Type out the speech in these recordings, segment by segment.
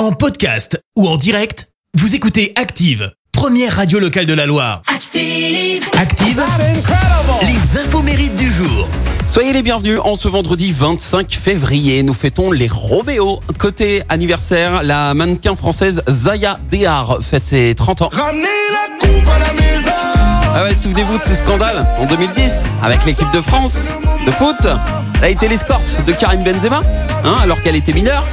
En podcast ou en direct, vous écoutez Active, première radio locale de la Loire. Active. Active, les infos mérites du jour. Soyez les bienvenus en ce vendredi 25 février. Nous fêtons les Roméo. Côté anniversaire, la mannequin française Zaya Dehar fête ses 30 ans. Ramenez la coupe à la maison. Ah ouais, souvenez-vous de ce scandale en 2010 avec l'équipe de France de foot. Elle a été l'escorte de Karim Benzema, hein, alors qu'elle était mineure.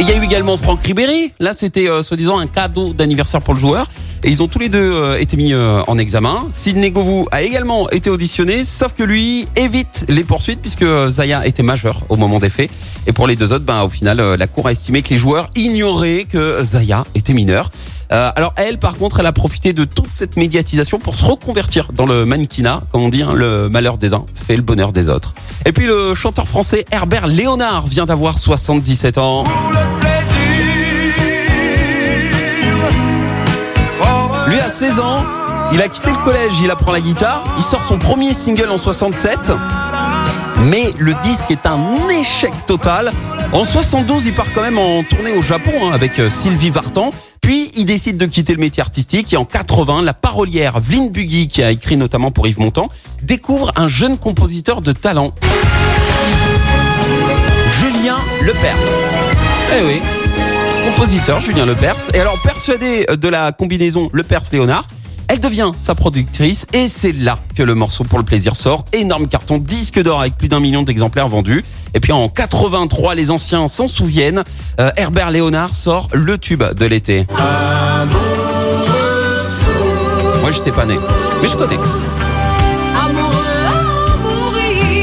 Il y a eu également Franck Ribéry. Là, c'était euh, soi-disant un cadeau d'anniversaire pour le joueur. Et ils ont tous les deux euh, été mis euh, en examen. Sidney Govou a également été auditionné, sauf que lui évite les poursuites puisque Zaya était majeur au moment des faits. Et pour les deux autres, ben, au final, la cour a estimé que les joueurs ignoraient que Zaya était mineure. Euh, alors elle, par contre, elle a profité de toute cette médiatisation pour se reconvertir dans le mannequinat, comme on dit, hein, le malheur des uns fait le bonheur des autres. Et puis le chanteur français Herbert Léonard vient d'avoir 77 ans. Lui a 16 ans, il a quitté le collège, il apprend la guitare, il sort son premier single en 67. Mais le disque est un échec total. En 72, il part quand même en tournée au Japon hein, avec euh, Sylvie Vartan. Puis il décide de quitter le métier artistique et en 80, la parolière Vline Buggy, qui a écrit notamment pour Yves Montand, découvre un jeune compositeur de talent. Julien Lepers. Eh oui, compositeur Julien Lepers. Et alors persuadé de la combinaison Lepers-Léonard, elle devient sa productrice et c'est là que le morceau pour le plaisir sort. Énorme carton, disque d'or avec plus d'un million d'exemplaires vendus. Et puis en 83, les anciens s'en souviennent, euh, Herbert Léonard sort le tube de l'été. Moi j'étais pas né, mais je connais.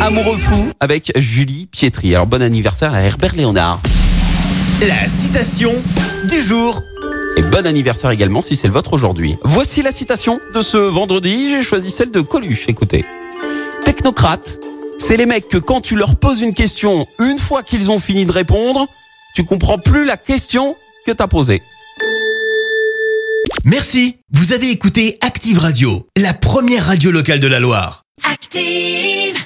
Amoureux fou avec Julie Pietri. Alors bon anniversaire à Herbert Léonard. La citation du jour. Et bon anniversaire également si c'est le vôtre aujourd'hui. Voici la citation de ce vendredi. J'ai choisi celle de Coluche. Écoutez. Technocrate, c'est les mecs que quand tu leur poses une question, une fois qu'ils ont fini de répondre, tu comprends plus la question que t'as posée. Merci, vous avez écouté Active Radio, la première radio locale de la Loire. Active.